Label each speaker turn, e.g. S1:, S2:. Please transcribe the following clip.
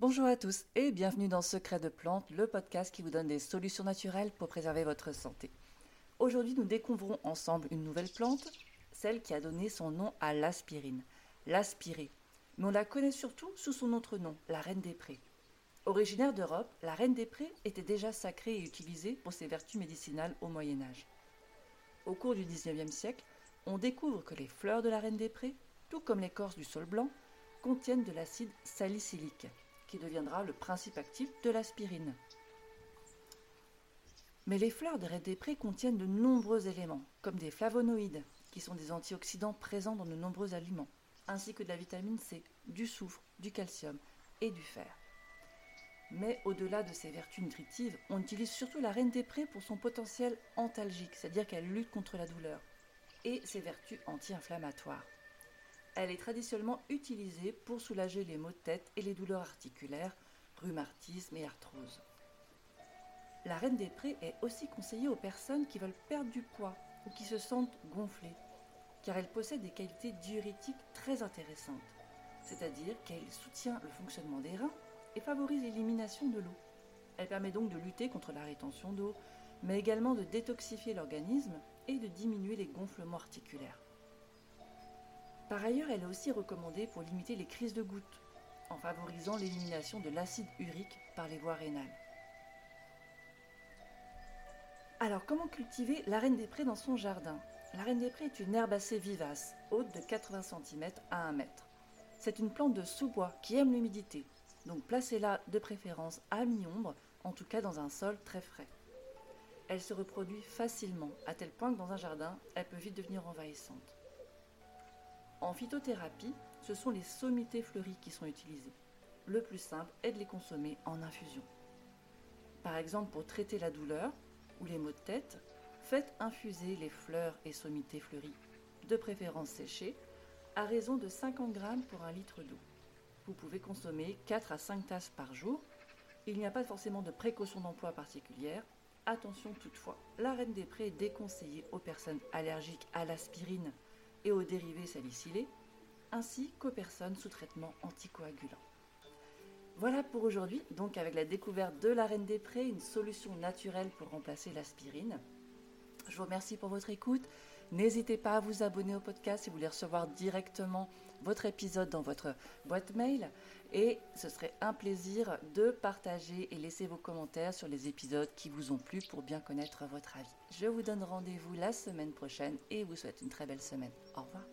S1: Bonjour à tous et bienvenue dans Secret de plantes, le podcast qui vous donne des solutions naturelles pour préserver votre santé. Aujourd'hui, nous découvrons ensemble une nouvelle plante, celle qui a donné son nom à l'aspirine, l'aspirée. Mais on la connaît surtout sous son autre nom, la reine des prés. Originaire d'Europe, la reine des prés était déjà sacrée et utilisée pour ses vertus médicinales au Moyen Âge. Au cours du XIXe siècle, on découvre que les fleurs de la reine des prés, tout comme l'écorce du sol blanc, contiennent de l'acide salicylique, qui deviendra le principe actif de l'aspirine. Mais les fleurs des Prés contiennent de nombreux éléments, comme des flavonoïdes, qui sont des antioxydants présents dans de nombreux aliments, ainsi que de la vitamine C, du soufre, du calcium et du fer. Mais au-delà de ses vertus nutritives, on utilise surtout la reine des prés pour son potentiel antalgique, c'est-à-dire qu'elle lutte contre la douleur, et ses vertus anti-inflammatoires. Elle est traditionnellement utilisée pour soulager les maux de tête et les douleurs articulaires, rhumatisme et arthrose. La reine des prés est aussi conseillée aux personnes qui veulent perdre du poids ou qui se sentent gonflées, car elle possède des qualités diurétiques très intéressantes, c'est-à-dire qu'elle soutient le fonctionnement des reins et favorise l'élimination de l'eau. Elle permet donc de lutter contre la rétention d'eau, mais également de détoxifier l'organisme et de diminuer les gonflements articulaires. Par ailleurs, elle est aussi recommandée pour limiter les crises de gouttes, en favorisant l'élimination de l'acide urique par les voies rénales. Alors, comment cultiver la reine des prés dans son jardin? La reine des prés est une herbacée vivace, haute de 80 cm à 1 mètre. C'est une plante de sous-bois qui aime l'humidité, donc placez-la de préférence à mi-ombre, en tout cas dans un sol très frais. Elle se reproduit facilement, à tel point que dans un jardin, elle peut vite devenir envahissante. En phytothérapie, ce sont les sommités fleuries qui sont utilisées. Le plus simple est de les consommer en infusion. Par exemple, pour traiter la douleur ou les maux de tête, faites infuser les fleurs et sommités fleuries, de préférence séchées, à raison de 50 g pour un litre d'eau. Vous pouvez consommer 4 à 5 tasses par jour. Il n'y a pas forcément de précaution d'emploi particulière. Attention toutefois, la reine des prés est déconseillée aux personnes allergiques à l'aspirine et aux dérivés salicylés, ainsi qu'aux personnes sous traitement anticoagulant. Voilà pour aujourd'hui, donc avec la découverte de la Reine des Prés, une solution naturelle pour remplacer l'aspirine. Je vous remercie pour votre écoute. N'hésitez pas à vous abonner au podcast si vous voulez recevoir directement votre épisode dans votre boîte mail. Et ce serait un plaisir de partager et laisser vos commentaires sur les épisodes qui vous ont plu pour bien connaître votre avis. Je vous donne rendez-vous la semaine prochaine et vous souhaite une très belle semaine. Au revoir.